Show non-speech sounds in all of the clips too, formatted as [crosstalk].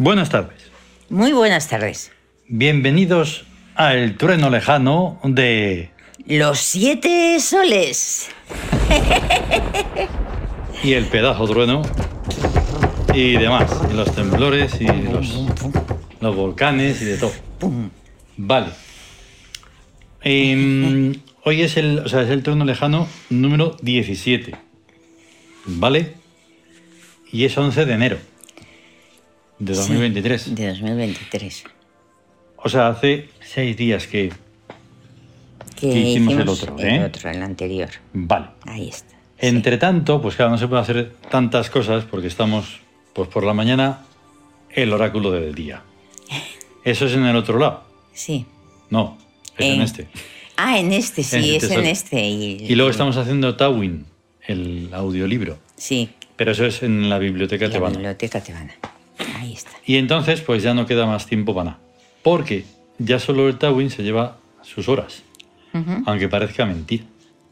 Buenas tardes. Muy buenas tardes. Bienvenidos a El Trueno Lejano de... Los siete soles. [laughs] Y el pedazo trueno y demás. Y los temblores y los, los volcanes y de todo. Vale. Em, hoy es el, o sea, es el trueno lejano número 17. ¿Vale? Y es 11 de enero de 2023. Sí, de 2023. O sea, hace seis días que... Que Que hicimos el otro, el ¿eh? otro, el anterior. Vale. Ahí está. Entre tanto, pues claro, no se puede hacer tantas cosas porque estamos, pues por la mañana, el oráculo del día. [laughs] Eso es en el otro lado. Sí. No, es en En- este. Ah, en este, sí, En este es en este. Y, Y luego estamos haciendo Tawin, el audiolibro. Sí, Pero eso es en la biblioteca la tebana. biblioteca tebana. Ahí está. Y entonces, pues ya no queda más tiempo para nada. Porque ya solo el Tawin se lleva sus horas. Aunque parezca mentira.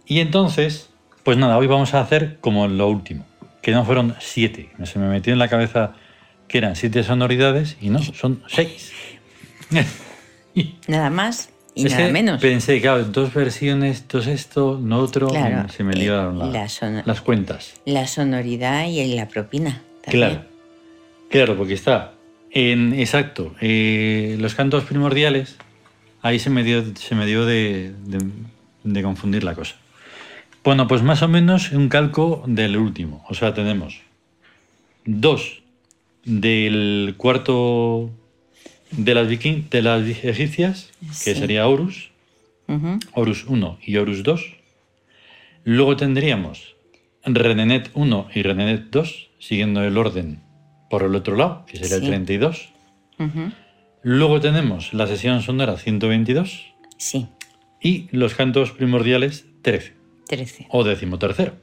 Y entonces, pues nada, hoy vamos a hacer como lo último, que no fueron siete. Se me metió en la cabeza que eran siete sonoridades y no, son seis. [laughs] Nada más y Es nada menos. Pensé, claro, dos versiones, dos esto, no otro, Claro, y se me eh, liaron la- la las cuentas. La sonoridad y la propina. también. Claro, claro, porque está en, exacto, eh, los cantos primordiales, ahí se me dio, se me dio de, de- de confundir la cosa. Bueno, pues más o menos un calco del último. O sea, tenemos dos del cuarto de las, viking, de las egipcias, que Sí. sería Horus. Horus 1 y Horus 2. Luego tendríamos Renenet 1 y Renenet 2, siguiendo el orden por el otro lado, que sería el Sí. 32. Ujú. Luego tenemos la sesión sonora 122 Sí, y los cantos primordiales 13 13. o decimotercero.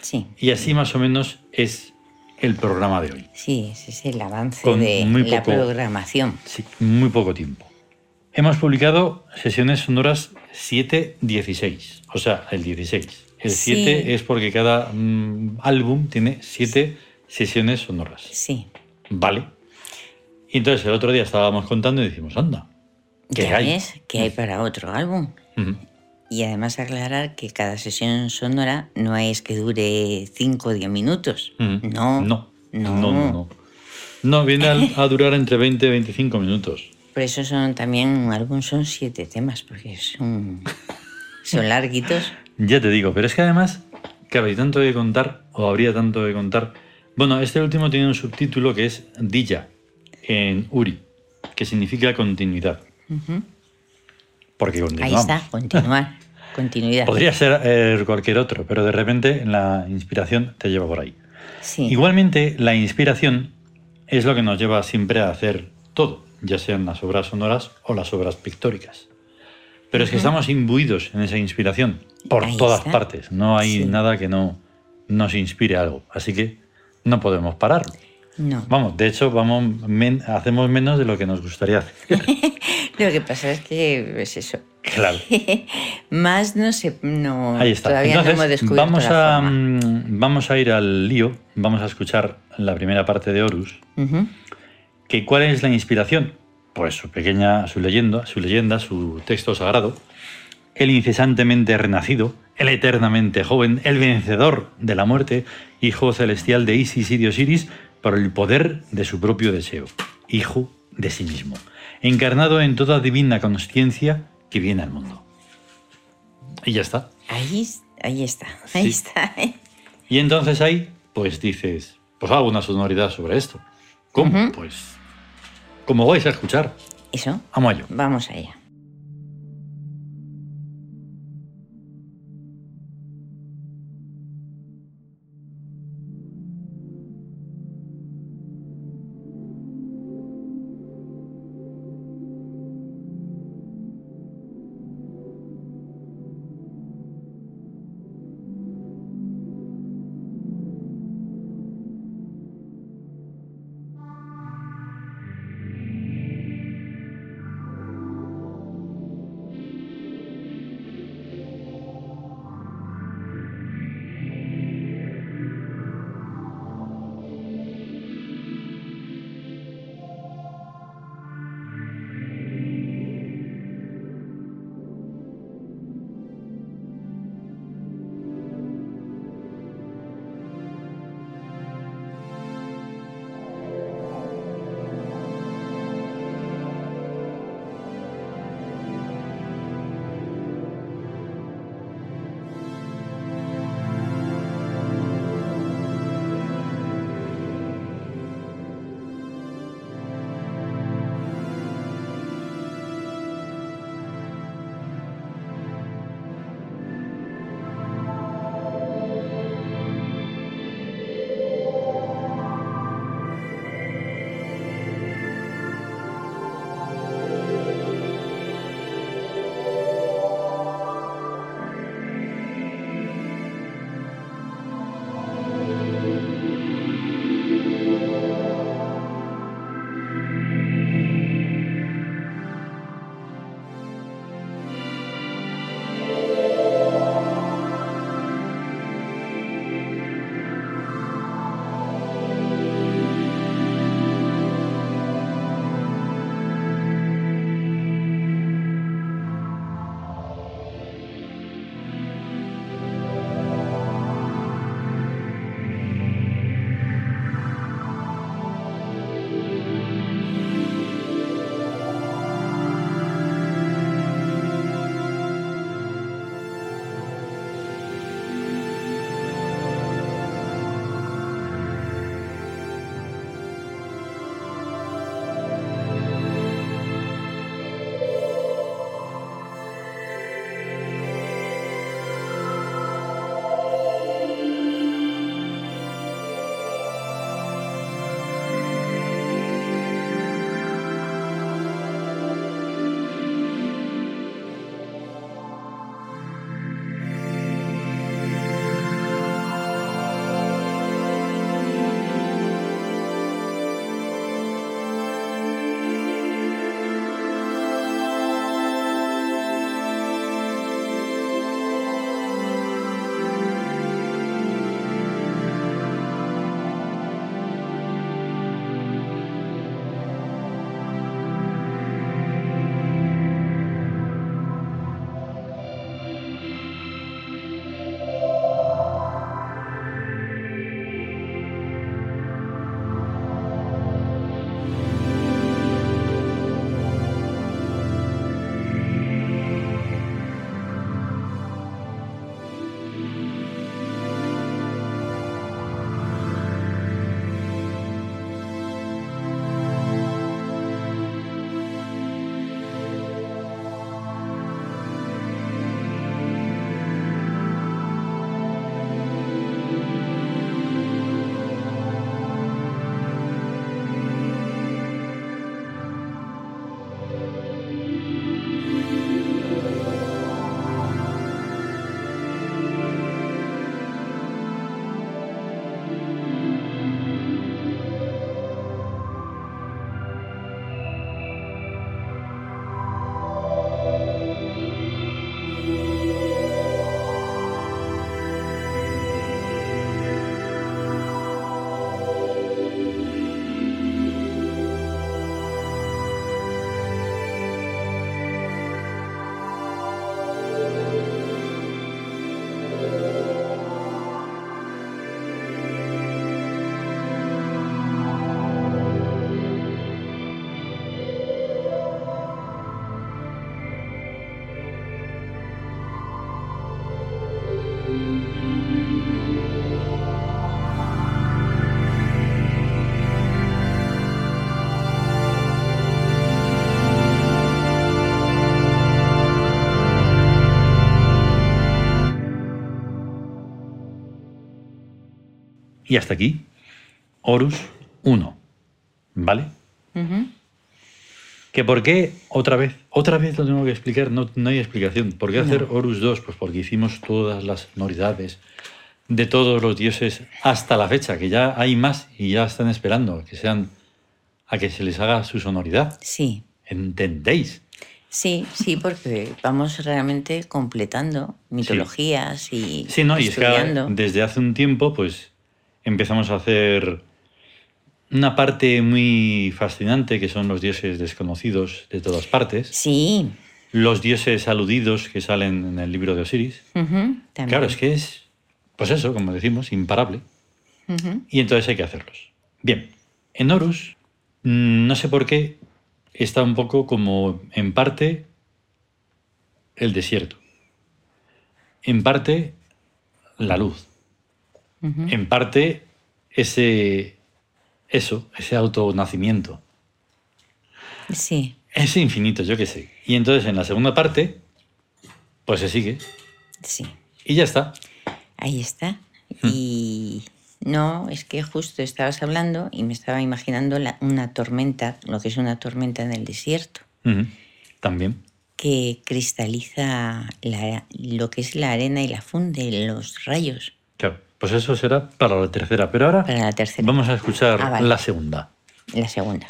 Sí, Y así más o menos es el programa de hoy. sí, ese es el avance Con de muy la poco- programación. Sí, muy poco tiempo. Hemos publicado sesiones sonoras 7-16, o sea, el 16. El Sí. 7 es porque cada mm, álbum tiene 7 sesiones sonoras. Sí. ¿Vale? Y entonces el otro día estábamos contando y dijimos, anda, ¿qué ya hay? ves que hay para otro álbum. Y además aclarar que cada sesión sonora no es que dure 5 o 10 minutos. No. No, No. no, no. No, No, viene a durar entre 20 y 25 minutos. Por eso son también un álbum son siete temas, porque son, son larguitos. Ya te digo, pero es que además, claro, hay tanto de contar, o habría tanto de contar. Bueno, este último tiene un subtítulo que es Dilla, en Uri, que significa continuidad. Porque Ahí continuamos. está, continuar. [laughs] Continuidad. Podría ser eh, cualquier otro, pero de repente la inspiración te lleva por ahí. Sí. Igualmente, la inspiración es lo que nos lleva siempre a hacer todo, ya sean las obras sonoras o las obras pictóricas. Pero es que estamos imbuidos en esa inspiración por Ahí todas está. partes. No hay Sí. nada que no nos inspire algo. Así que no podemos pararlo. No. Vamos, de hecho, vamos men- hacemos menos de lo que nos gustaría hacer. [laughs] Lo que pasa es que es eso. claro. [laughs] Más no sé, no. Ahí está. Todavía Entonces, no hemos descubierto vamos, la a, forma. mm, vamos a ir al lío. Vamos a escuchar la primera parte de Horus. Que ¿Cuál es la inspiración? Pues su pequeña, su leyenda, su leyenda, su texto sagrado. El incesantemente renacido, el eternamente joven, el vencedor de la muerte, hijo celestial de Isis y de Osiris, por el poder de su propio deseo, hijo de sí mismo, encarnado en toda divina conciencia que viene al mundo. Y ya está. Ahí, ahí está, ahí Sí. está. Y entonces ahí, pues dices, pues hago una sonoridad sobre esto. ¿Cómo? Pues, como vais a escuchar, Eso, amo a ello. vamos allá. Y hasta aquí, Horus 1. ¿Vale? ¿Que por qué otra vez? Otra vez lo tengo que explicar, no, no hay explicación. ¿Por qué No. hacer Horus 2? Pues porque hicimos todas las sonoridades de todos los dioses hasta la fecha, que ya hay más y ya están esperando a que sean a que se les haga su sonoridad. Sí, ¿Entendéis? sí, sí, porque vamos realmente completando mitologías y Sí, ¿no? Y es que desde hace un tiempo, pues empezamos a hacer una parte muy fascinante que son los dioses desconocidos de todas partes, Sí, los dioses aludidos que salen en el libro de Osiris. Claro, es que es, pues eso, como decimos, imparable. Y entonces hay que hacerlos. Bien, en Horus, mm, no sé por qué, está un poco como en parte el desierto, en parte la luz, En parte ese, eso, ese autonacimiento, Sí, ese infinito, yo qué sé. Y entonces en la segunda parte, pues se sigue sí. y ya está. Ahí está. Hmm. Y no, es que justo estabas hablando y me estaba imaginando la- una tormenta, lo que es una tormenta en el desierto, También. que cristaliza la- lo que es la arena y la funde, los rayos, Claro, pues eso será para la tercera. Pero ahora para la tercera, vamos a escuchar Ah, vale. la segunda. la segunda.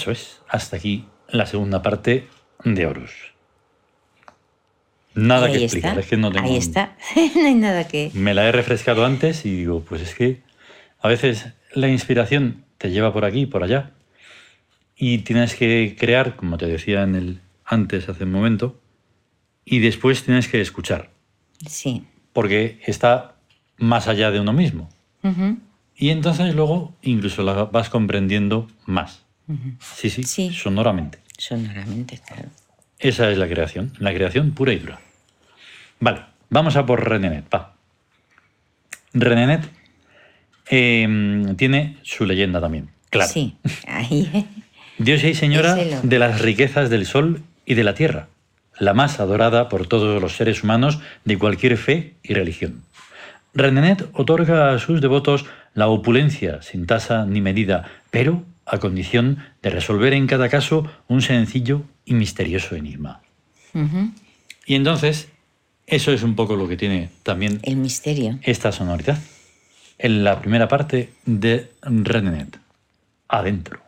Eso es. Hasta aquí la segunda parte de Horus. Nada que explicar, está. es que no tengo. Ahí está. [laughs] no hay nada que. Me la he refrescado antes y digo, pues es que a veces la inspiración te lleva por aquí, por allá, y tienes que crear, como te decía en el antes hace un momento, y después tienes que escuchar, Sí. porque está más allá de uno mismo. Y entonces luego incluso la vas comprendiendo más. Sí, sí, Sí. sonoramente. Sonoramente, claro. Esa es la creación, la creación pura y dura. Vale, vamos a por Renenet. Va. Renenet eh, tiene su leyenda también. Claro. Sí. Ahí. [laughs] Diosa y señora de las riquezas del sol y de la tierra, la más adorada por todos los seres humanos de cualquier fe y religión. Renenet otorga a sus devotos la opulencia sin tasa ni medida, pero a condición de resolver en cada caso un sencillo y misterioso enigma. Y entonces, eso es un poco lo que tiene también El misterio. esta sonoridad. En la primera parte de Renenet, adentro.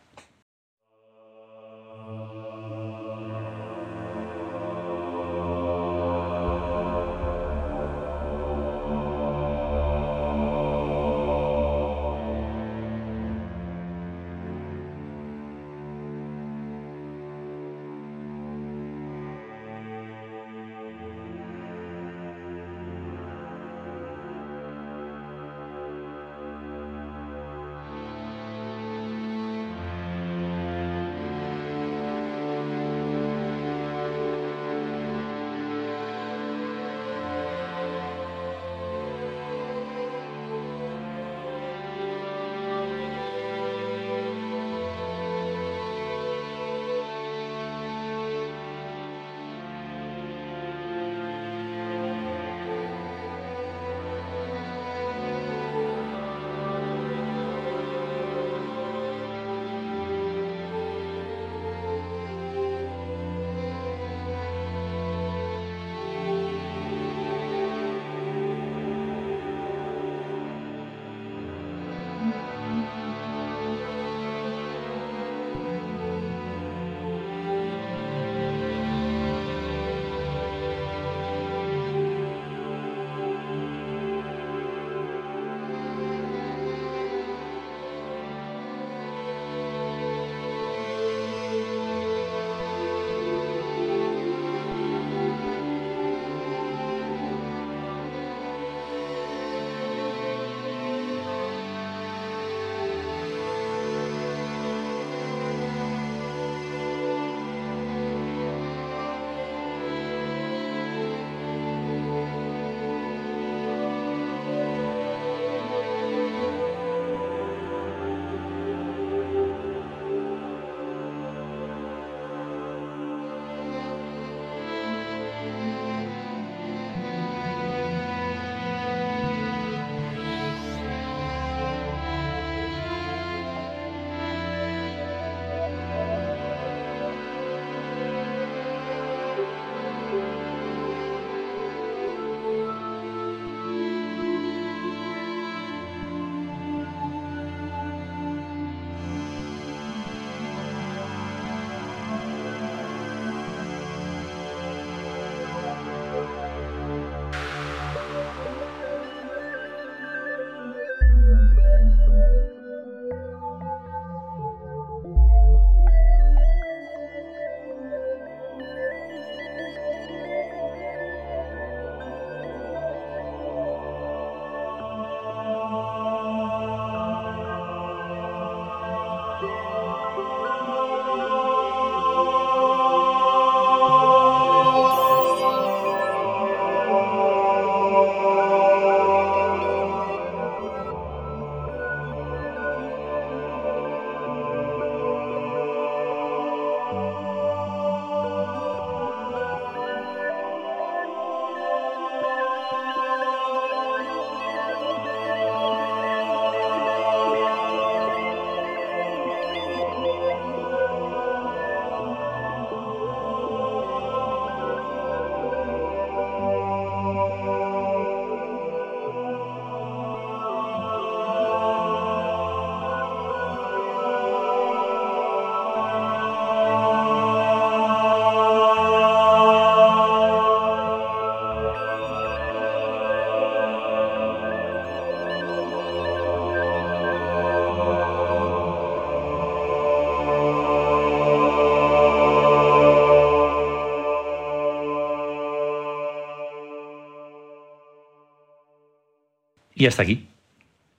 Y hasta aquí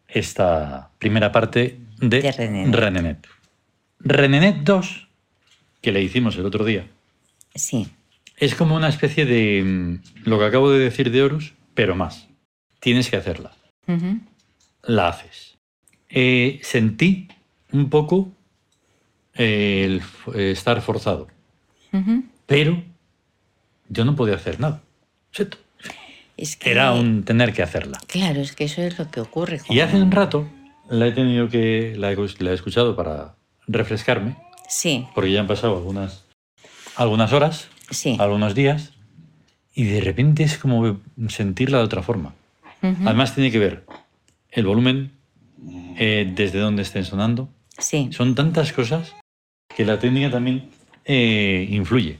esta primera parte de, De Renenet. Renenet. Renenet 2, que le hicimos el otro día, Sí, es como una especie de mm, lo que acabo de decir de Horus, pero más. Tienes que hacerla. La haces. Eh, sentí un poco eh, el eh, estar forzado, pero yo no podía hacer nada. Seto. Es que, Era un tener que hacerla. Claro, es que eso es lo que ocurre. Y hace un rato la he tenido que la he, la he escuchado para refrescarme, Sí, porque ya han pasado algunas algunas horas, sí. algunos días, y de repente es como sentirla de otra forma. Además tiene que ver el volumen, eh, desde dónde estén sonando. Sí, Son tantas cosas que la técnica también eh, influye.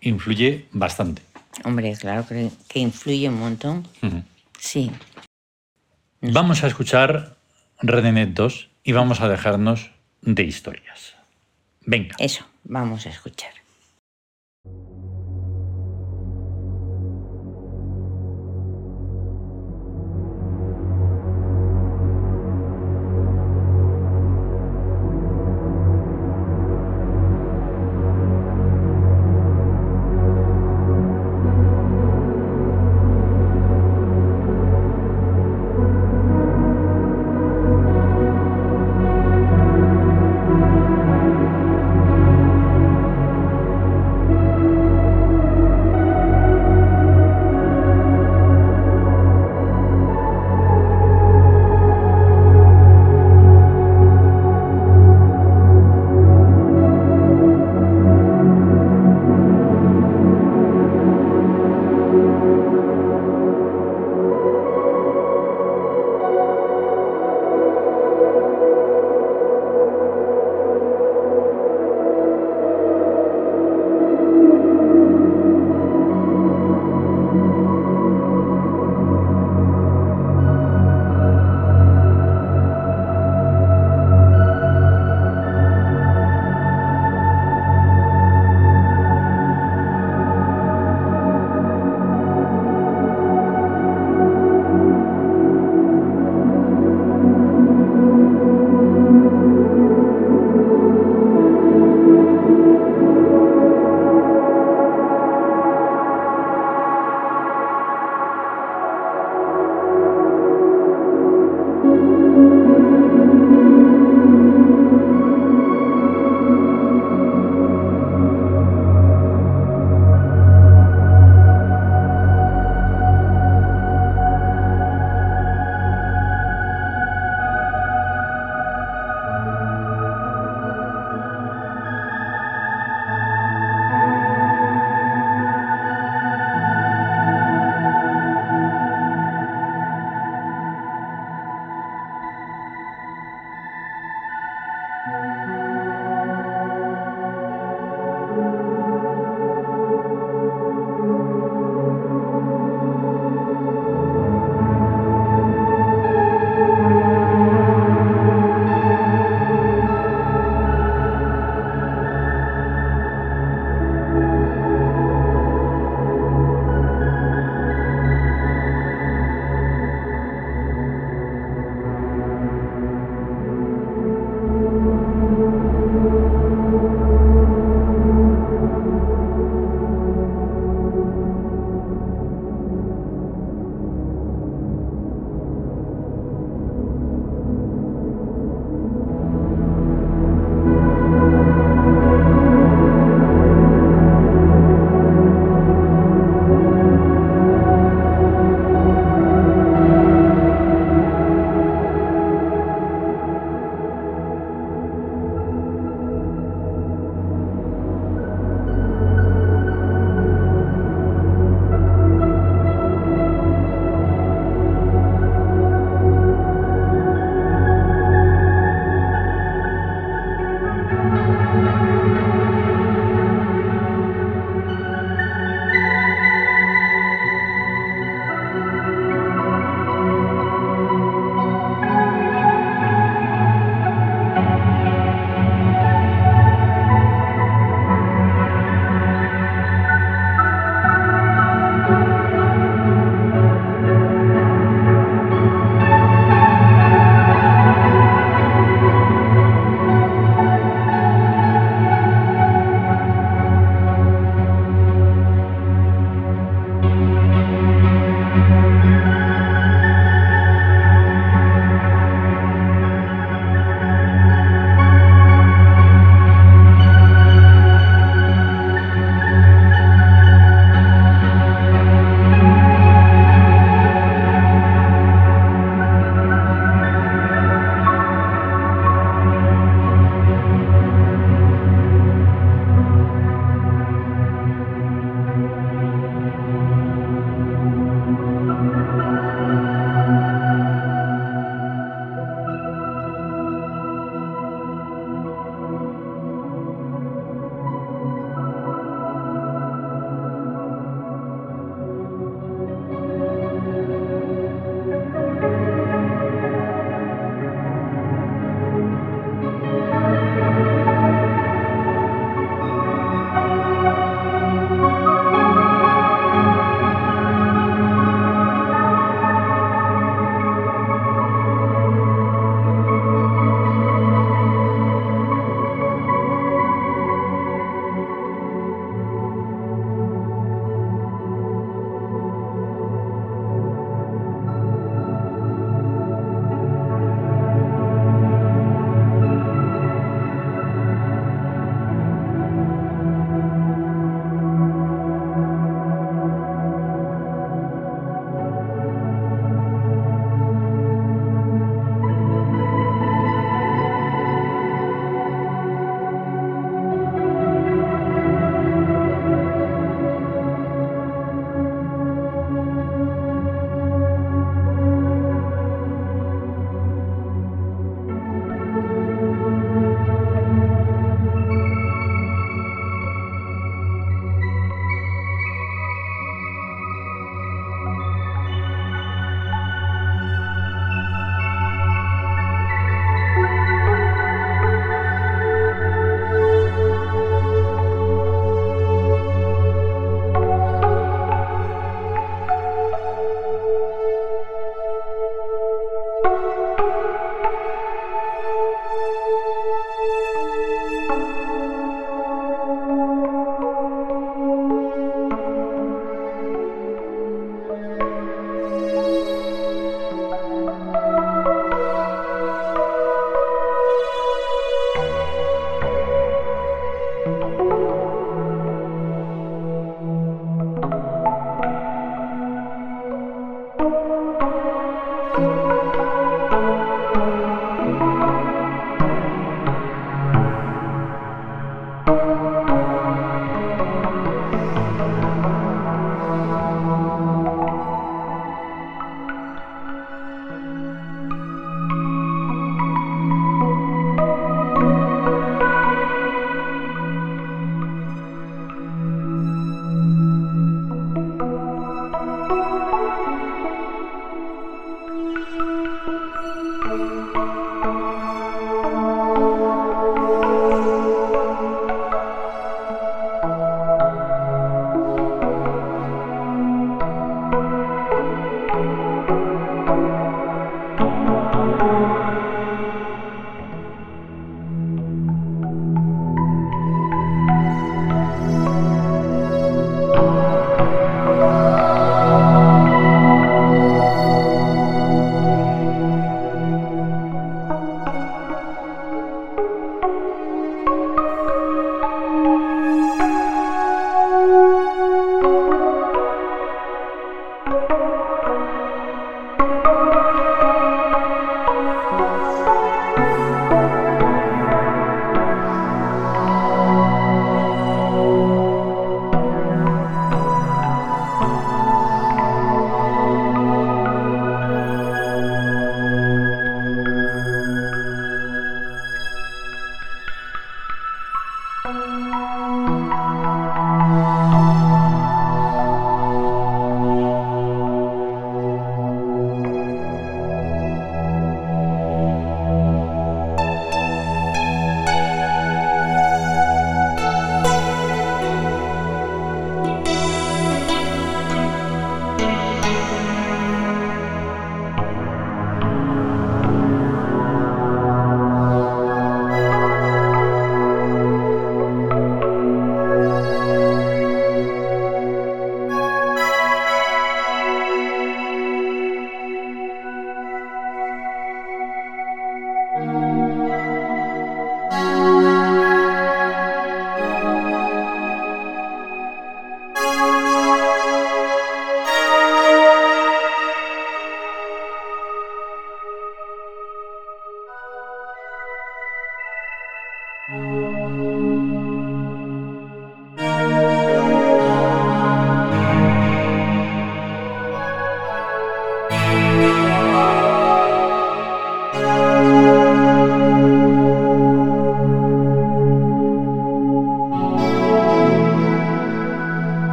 Influye bastante. Hombre, claro que, que influye un montón. Sí, Vamos a escuchar Redenet 2 y vamos a dejarnos de historias. Venga. eso, vamos a escuchar.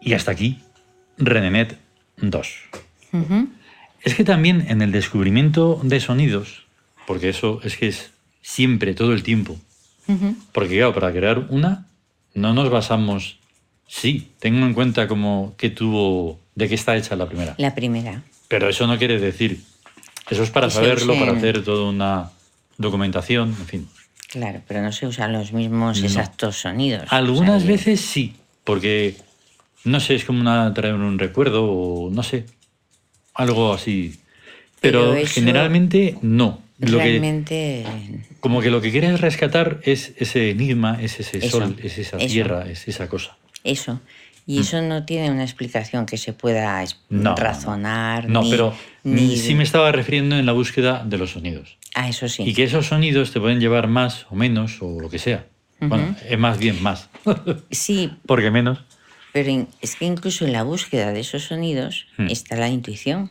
Y hasta aquí, Renenet 2. Es que también en el descubrimiento de sonidos, porque eso es que es siempre, todo el tiempo, porque claro, para crear una no nos basamos, sí, tengo en cuenta como que tuvo, de qué está hecha la primera. La primera. Pero eso no quiere decir, eso es para Que saberlo, para hacer toda una documentación, en fin. Claro, pero no se usan los mismos No. exactos sonidos. Algunas O sea, veces sí, porque no sé, es como una, traer un recuerdo o no sé, algo así. Pero, generalmente no. Lo que, Realmente. como que lo que quieres rescatar es ese enigma, es ese Eso, sol, es esa eso. tierra, es esa cosa. Eso. Y eso no tiene una explicación que se pueda Mm. No, razonar. No, ni- pero ni- sí me estaba refiriendo en la búsqueda de los sonidos. Ah, eso sí. Y que esos sonidos te pueden llevar más o menos o lo que sea. Bueno, es más bien más. Sí, [laughs] Porque menos. Pero in- es que incluso en la búsqueda de esos sonidos Hmm. está la intuición.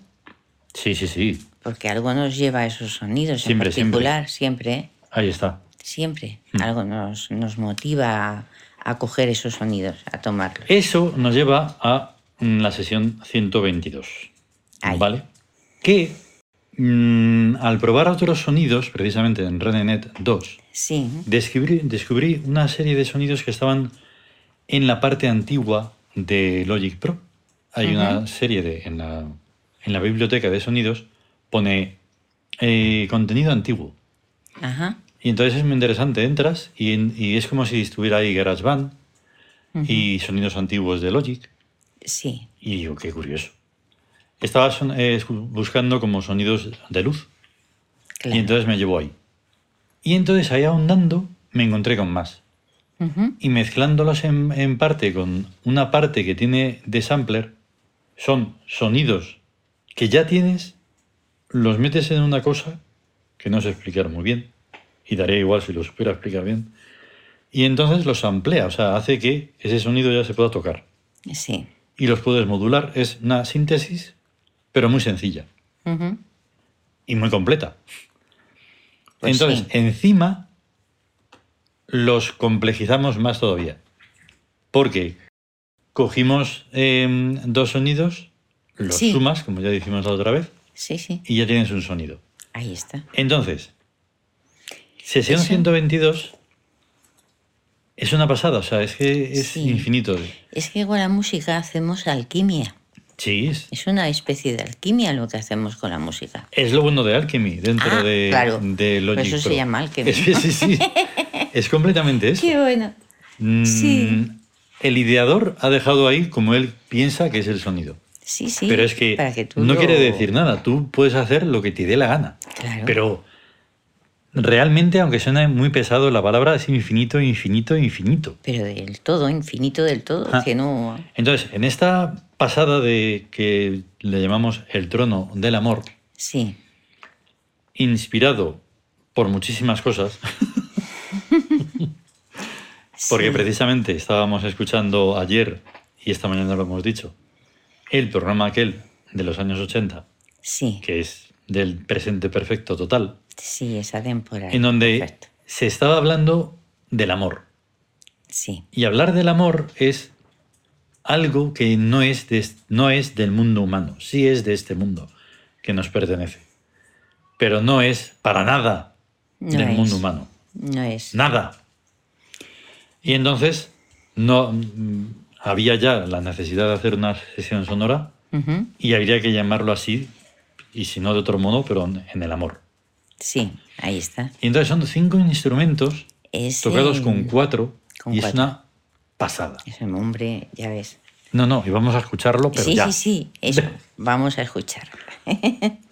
Sí, sí, sí. Porque algo nos lleva a esos sonidos Siempre, en particular, siempre, Ahí está. siempre. Hmm. Algo nos, nos motiva a, a coger esos sonidos, a tomarlos. Eso nos lleva a mm, la sesión 122. Ahí. ¿Vale? Que mm, al probar otros sonidos, precisamente en ReneNet 2, Sí, descubrí, descubrí una serie de sonidos que estaban en la parte antigua de Logic Pro. Hay una serie de. En la, en la biblioteca de sonidos pone eh, contenido antiguo. ajá. Y entonces es muy interesante, entras y, es como si estuviera ahí GarageBand y sonidos antiguos de Logic. Sí, Y yo, qué curioso. Estaba son- eh, buscando como sonidos de luz claro. y entonces me llevó ahí. Y entonces ahí ahondando me encontré con más. Y mezclándolos en, en parte con una parte que tiene de sampler, son sonidos que ya tienes, los metes en una cosa que no sé explicar muy bien, y daré igual si lo supiera explicar bien, y entonces los amplía, o sea, hace que ese sonido ya se pueda tocar. Sí. Y los puedes modular, es una síntesis, pero muy sencilla y muy completa. Pues Entonces, sí. encima los complejizamos más todavía. Porque cogimos em, dos sonidos, los Sí. sumas, como ya dijimos la otra vez, Sí, sí. y ya tienes un sonido. Ahí está. Entonces, sesión Eso. 122 Es una pasada, o sea, es que es Sí. infinito. Es que con la música hacemos alquimia. Sí, es, una especie de alquimia lo que hacemos con la música. es lo bueno de Alchemy dentro Ah, de, claro. de Logic Por eso se llama Alchemy. Es, [laughs] sí, sí. [laughs] es completamente eso. Qué bueno. Mm, Sí. El ideador ha dejado ahí como él piensa que es el sonido. Sí, sí. Pero es que, para que tú no lo- quiere decir nada. Tú puedes hacer lo que te dé la gana. Claro. Pero realmente, aunque suene muy pesado, la palabra es infinito, infinito, infinito. Pero del todo, infinito del todo. Ah. Que no. Entonces, en esta pasada de que le llamamos el trono del amor, Sí. inspirado por muchísimas cosas, [laughs] porque sí. precisamente estábamos escuchando ayer, y esta mañana lo hemos dicho, el programa aquel de los años 80, Sí, que es del presente perfecto total, sí, esa temporada. en donde Perfecto. se estaba hablando del amor. Sí, Y hablar del amor es algo que no es, de- no es del mundo humano, sí es de este mundo que nos pertenece, pero no es para nada No del es. mundo humano, no es. nada. Y entonces no mm, había ya la necesidad de hacer una sesión sonora Ujú, y habría que llamarlo así, y si no de otro modo, pero en el amor. Sí, ahí está. Y entonces son cinco instrumentos Es tocados el- con cuatro con y es cuatro. una pasada. Es un hombre, ya ves. No, no, y vamos a escucharlo, pero sí, ya. sí, sí, eso. [laughs] Vamos a escuchar. [laughs]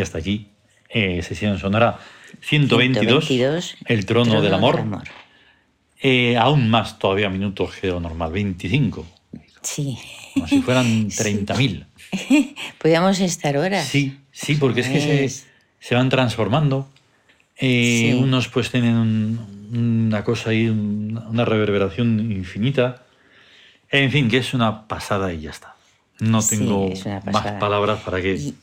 y hasta aquí, eh, sesión sonora 122, 122, El trono, Trono del amor. del amor. Eh, aún más todavía minutos que lo normal, 25, Sí. como si fueran [laughs] 30.000. [laughs] Podríamos estar horas. Sí, sí, porque es que se, Pues- se van transformando. Eh, Sí. Unos pues tienen un- una cosa ahí, un- una reverberación infinita. En fin, que es una pasada y ya está. No Sí, tengo más palabras para que... Y,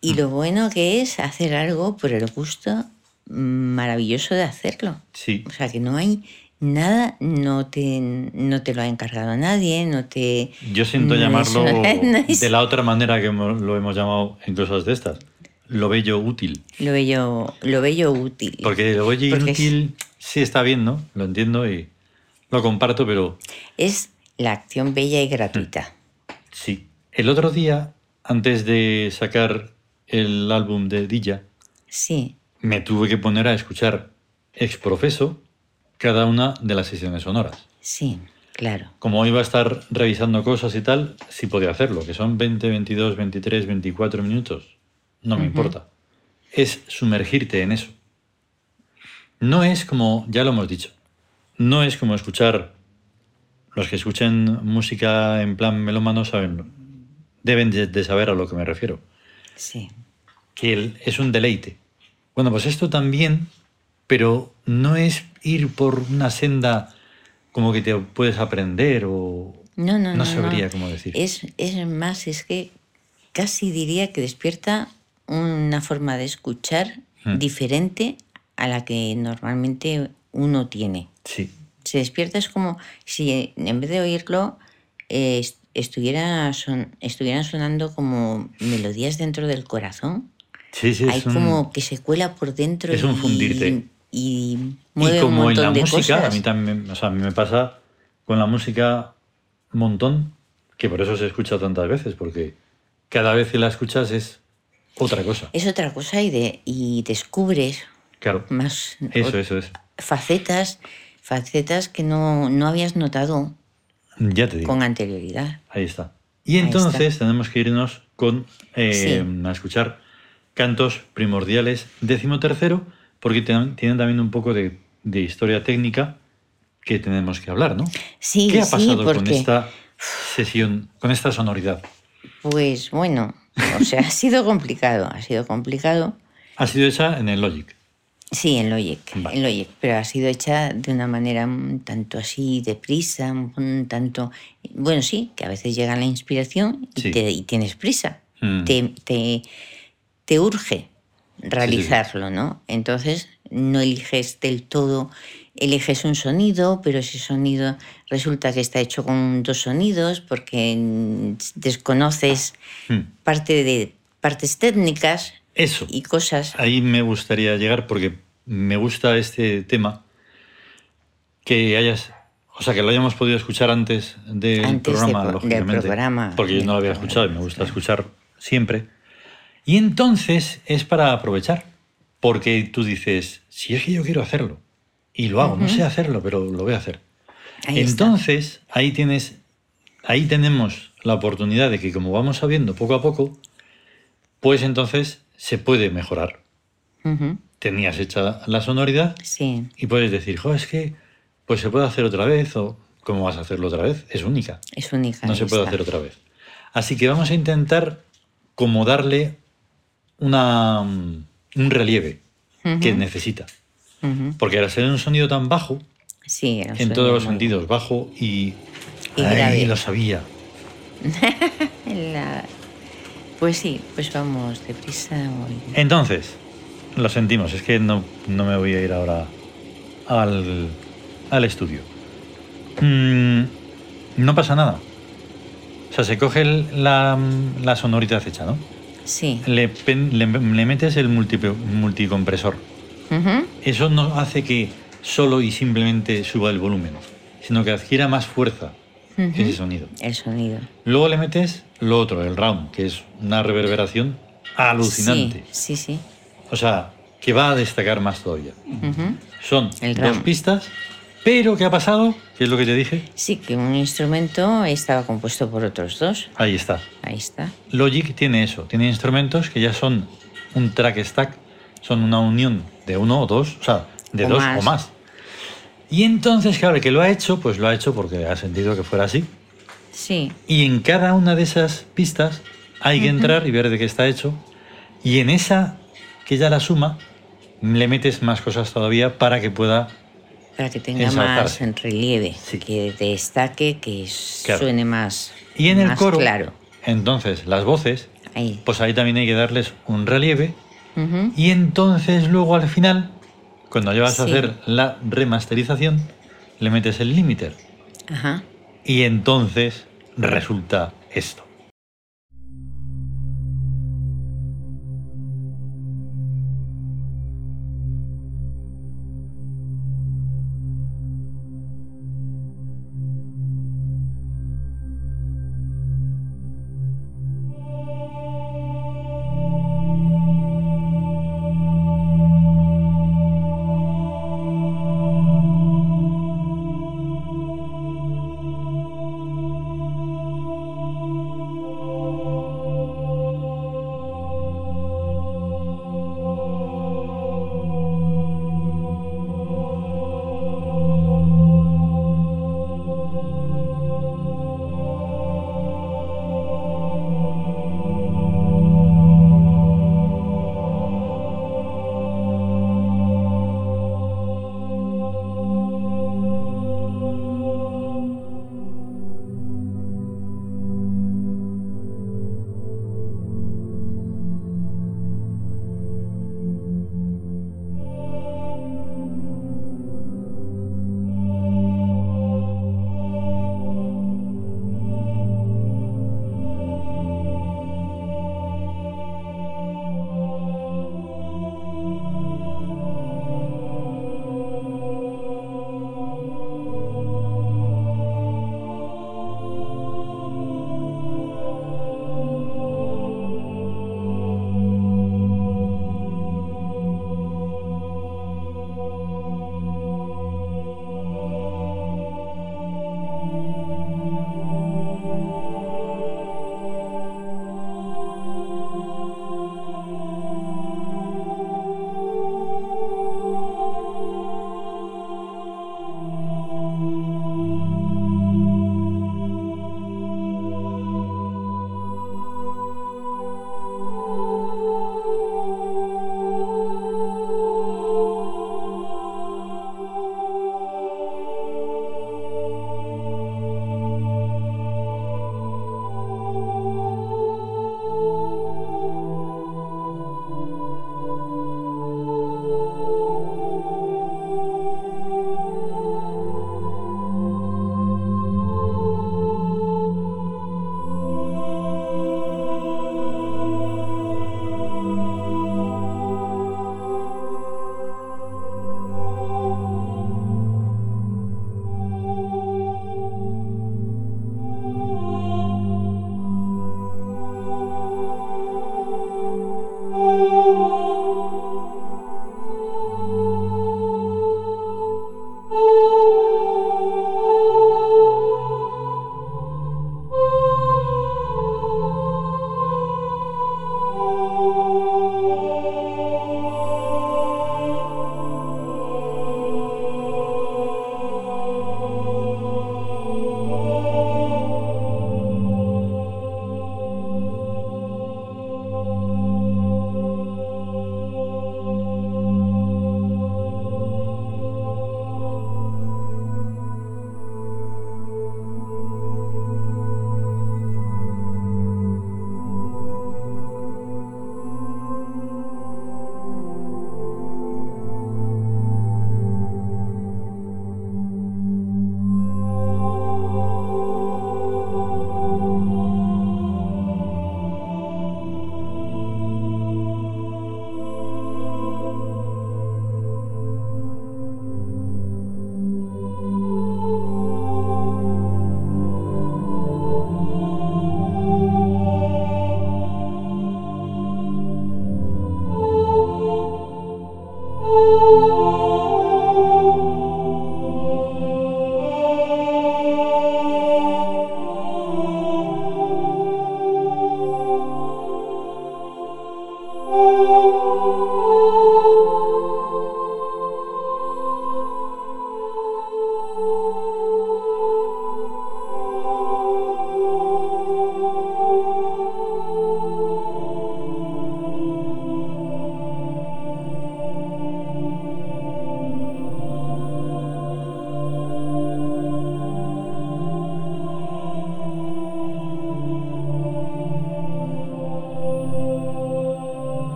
y lo bueno que es hacer algo por el gusto maravilloso de hacerlo. Sí, O sea, que no hay nada, no te, no te lo ha encargado nadie, no te... yo siento no es- llamarlo [laughs] no es- de la otra manera que lo hemos llamado en cosas de estas. Lo bello útil. Lo bello, lo bello útil. Porque lo bello Porque es- inútil sí está bien, ¿no? Lo entiendo y lo comparto, pero Es la acción bella y gratuita. Sí. El otro día, antes de sacar el álbum de Dilla, Sí, me tuve que poner a escuchar ex profeso cada una de las sesiones sonoras. sí, claro. Como iba a estar revisando cosas y tal, sí podía hacerlo, que son 20, 22, 23, 24 minutos. No me importa. Es sumergirte en eso. No es como, ya lo hemos dicho, no es como escuchar, los que escuchen música en plan melómano saben, deben de, de saber a lo que me refiero, Sí, que es un deleite. Bueno, pues esto también, pero no es ir por una senda como que te puedes aprender o no, no, no. no sabría no. cómo decir. Es, es más, es que casi diría que despierta una forma de escuchar Hmm. diferente a la que normalmente uno tiene. Sí, Se despierta, es como si en vez de oírlo eh, est- estuviera son- estuvieran sonando como melodías dentro del corazón. Sí, sí. Hay un- como que se cuela por dentro es un fundirte. y, mueve y un como en la de música, cosas. a mí también, o sea, a mí me pasa con la música un montón, que por eso se escucha tantas veces, porque cada vez que la escuchas es otra cosa. Es otra cosa y, de, y descubres Claro, más eso, eso es. facetas, facetas que no, no habías notado Ya te digo. con anterioridad. Ahí está. Y entonces tenemos que irnos con eh, Sí. a escuchar cantos primordiales décimo tercero, porque tienen también un poco de, de historia técnica que tenemos que hablar, ¿no? Sí, ¿Qué ha sí, pasado con esta sesión, con esta sonoridad? pues bueno, o sea, ha sido complicado, ha sido complicado. Ha sido hecha en el Logic. Sí, en Logic, Vale. en Logic, pero ha sido hecha de una manera un tanto así deprisa, un tanto... Bueno, sí, que a veces llega la inspiración y, Sí. te- y tienes prisa, Mm. te, te, te urge realizarlo, ¿no? Entonces no eliges del todo, eliges un sonido, pero ese sonido resulta que está hecho con dos sonidos porque desconoces Hmm. parte de partes técnicas Eso. y cosas. Ahí me gustaría llegar porque me gusta este tema que hayas, o sea, que lo hayamos podido escuchar antes del Antes de programa, pro- del lógicamente, programa, porque yo no lo había programa, escuchado y me gusta escuchar siempre. Y entonces es para aprovechar, porque tú dices, si es que yo quiero hacerlo y lo hago, no sé hacerlo, pero lo voy a hacer. Ahí está. entonces ahí tienes, ahí tenemos la oportunidad de que como vamos sabiendo poco a poco, pues entonces se puede mejorar tenías hecha la sonoridad Sí, y puedes decir, jo, es que pues se puede hacer otra vez o ¿cómo vas a hacerlo otra vez? Es única, es única. no se puede está. hacer otra vez. Así que vamos a intentar como darle una, mm, un relieve que necesita. Porque al ser un sonido tan bajo, Sí, en todos los sentidos, bajo y... Y Ay, lo sabía. [laughs] La- Pues sí, pues vamos deprisa hoy. Entonces, lo sentimos, es que no, no me voy a ir ahora al, al estudio. Mm, no pasa nada. O sea, se coge el- la, la sonoridad hecha, ¿no? Sí. Le, le- le metes el multi- multicompresor. Ujú, Eso no hace que solo y simplemente suba el volumen, sino que adquiera más fuerza ujú. ese sonido. El sonido. Luego le metes lo otro, el round, que es una reverberación alucinante. Sí, sí, sí. O sea, que va a destacar más todavía. Ujú. Son El dos round. pistas, Pero, ¿qué ha pasado? ¿Qué es lo que te dije? Sí, que un instrumento estaba compuesto por otros dos. Ahí está. Ahí está. Logic tiene eso, tiene instrumentos que ya son un track stack, son una unión de uno o dos, o sea, de O dos más. o más. Y entonces, claro, el que lo ha hecho, pues lo ha hecho porque ha sentido que fuera así. Sí, Y en cada una de esas pistas hay que entrar y ver de qué está hecho. Y en esa que ya la suma, le metes más cosas todavía para que pueda... para que tenga más en relieve, Sí. que destaque, que Claro. suene más, Y en el coro, claro. entonces, las voces, Ahí. pues ahí también hay que darles un relieve. Y entonces luego al final, cuando ya vas a hacer la remasterización, le metes el limiter. Ajá. Y entonces resulta esto.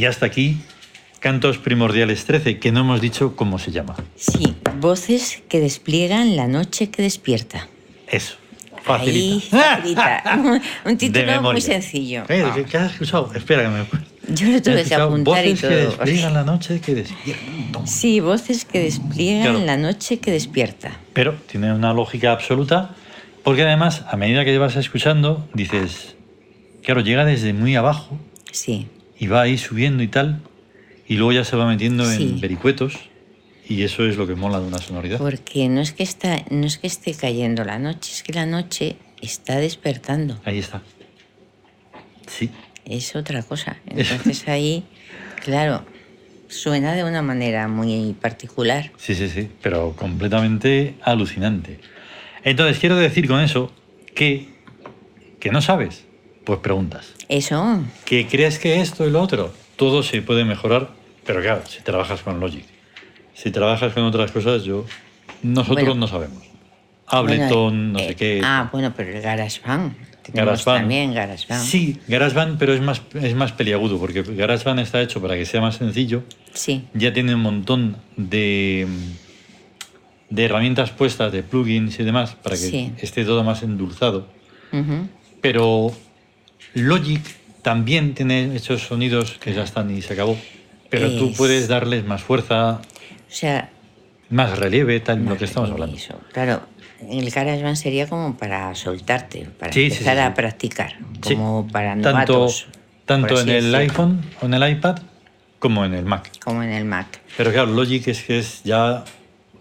Y hasta aquí, Cantos Primordiales 13, que no hemos dicho cómo se llama. Sí, voces que despliegan la noche que despierta. Eso. Ahí, Facilita. [laughs] facilita. Un título muy sencillo. Eh, Ah, ¿qué- ¿Qué has escuchado? Espera que me. Yo lo tuve que apuntar y voces que todo. despliegan la noche que despiertan. Sí, voces que despliegan Claro. la noche que despierta. Pero tiene una lógica absoluta, porque además, a medida que vas escuchando, dices, claro, llega desde muy abajo Sí, y va ahí subiendo y tal, y luego ya se va metiendo Sí. en vericuetos, y eso es lo que mola de una sonoridad. porque no es que está, no es que esté cayendo la noche, es que la noche está despertando. Ahí está. Sí, Es otra cosa. [laughs] Entonces ahí, claro, suena de una manera muy particular. sí, sí, sí, pero completamente alucinante. Entonces, quiero decir con eso que, que no sabes, pues preguntas. Eso, que crees que esto y lo otro, todo se puede mejorar, pero claro, si trabajas con Logic. Si trabajas con otras cosas, yo nosotros Bueno. no sabemos. Ableton, bueno, no sé eh, qué. Ah, bueno, pero el GarageBand. GarageBand. también GarageBand. Sí, GarageBand, pero es más, es más peliagudo, porque GarageBand está hecho para que sea más sencillo. Sí, Ya tiene un montón de, de herramientas puestas, de plugins y demás, para que Sí. esté todo más endulzado. Pero Logic también tiene esos sonidos que ya están y se acabó. Pero tú Es- puedes darles más fuerza, o sea, más relieve, tal, lo que estamos hablando. eso. Claro, el GarageBand sería como para soltarte, para Sí, empezar sí, sí. a practicar, como para novatos. tanto en el iPhone o en el iPad como en el Mac. Como en el Mac. Pero claro, Logic es que es ya,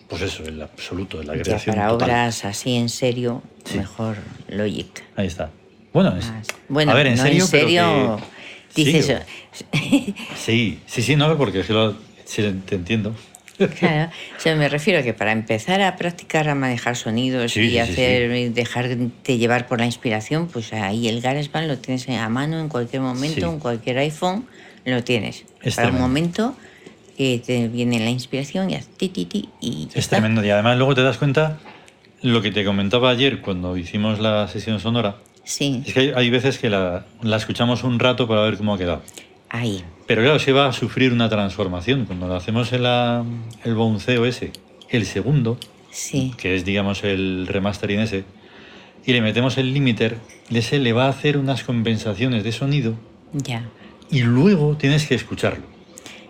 pues eso, el absoluto, la Ya creación para total. obras así en serio, mejor Logic. Ahí está. Bueno, es- Más. Bueno, a ver, en no serio, en serio que- sí. Sí, sí, sí, no, porque que lo- te entiendo. Claro, o sea, me refiero a que para empezar a practicar a manejar sonidos Sí, y sí, sí, hacer dejarte llevar por la inspiración, pues ahí el GarageBand lo tienes a mano en cualquier momento, en cualquier iPhone lo tienes. Es para un momento que te viene la inspiración y haces ti ti ti y Es está. tremendo. Y además luego te das cuenta lo que te comentaba ayer cuando hicimos la sesión sonora. Sí, Es que hay, hay veces que la, la escuchamos un rato para ver cómo ha quedado. ahí. Pero claro, se va a sufrir una transformación. Cuando lo hacemos en la, el bounceo ese, el segundo, Sí, que es digamos el remastering ese, y le metemos el limiter, ese le va a hacer unas compensaciones de sonido ya. y luego tienes que escucharlo.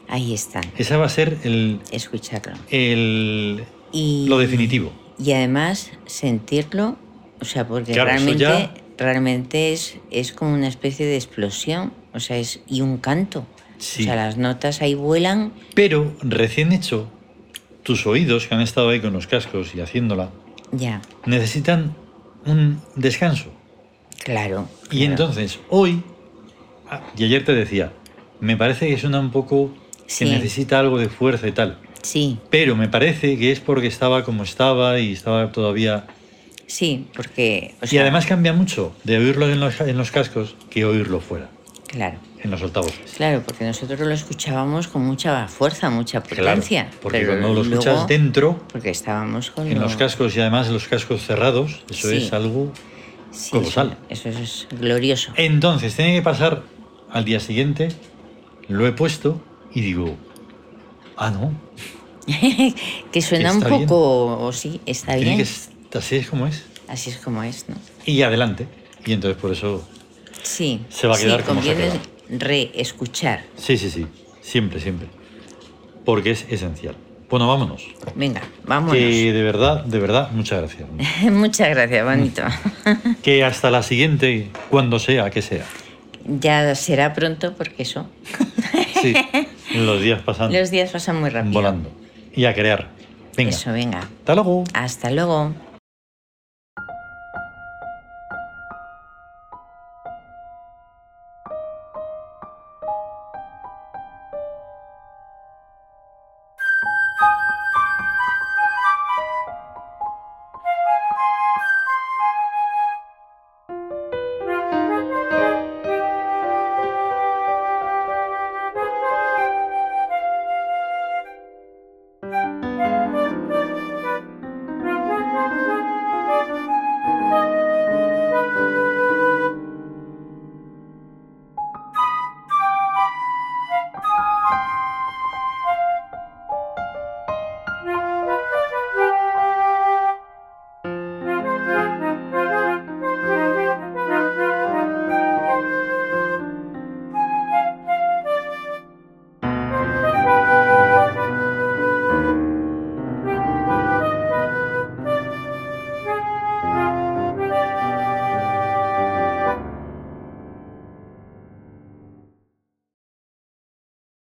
Ahí están. Ese va a ser el, Escucharlo. el, Y, lo definitivo. Y además sentirlo, o sea, porque Claro, realmente, realmente es, es como una especie de explosión O sea, es y un canto. Sí. O sea, las notas ahí vuelan. Pero recién hecho, tus oídos que han estado ahí con los cascos y haciéndola, Ya, necesitan un descanso. claro. Y claro. entonces, hoy, ah, y ayer te decía, me parece que suena un poco Sí. que necesita algo de fuerza y tal. Sí, Pero me parece que es porque estaba como estaba y estaba todavía... sí, porque. o y además cambia mucho de oírlo en los, en los cascos que oírlo fuera, Claro. en los altavoces. Claro, porque nosotros lo escuchábamos con mucha fuerza, mucha Claro, potencia. porque pero cuando lo escuchas dentro, Porque estábamos con en lo- los cascos y además en los cascos cerrados, eso Sí. es algo... Sí, colosal. Eso, eso es glorioso. Entonces, tiene que pasar al día siguiente, lo he puesto y digo, ah, no, [laughs] que suena un bien. poco, o sí, está tiene bien. que así es como es. Así es como es, ¿no? Y adelante. Y entonces por eso, Sí. Se va a quedar sí, como se ha conviene reescuchar. sí, sí, sí, siempre, siempre. Porque es esencial. Bueno, vámonos. Venga, vámonos. Que de verdad, de verdad, muchas gracias. [laughs] Muchas gracias, bonito. que hasta la siguiente, cuando sea, que sea. ya será pronto porque eso. [laughs] Sí, los días pasan Los días pasan muy rápido. volando. Y a crear. Venga, Eso, venga. hasta luego. Hasta luego.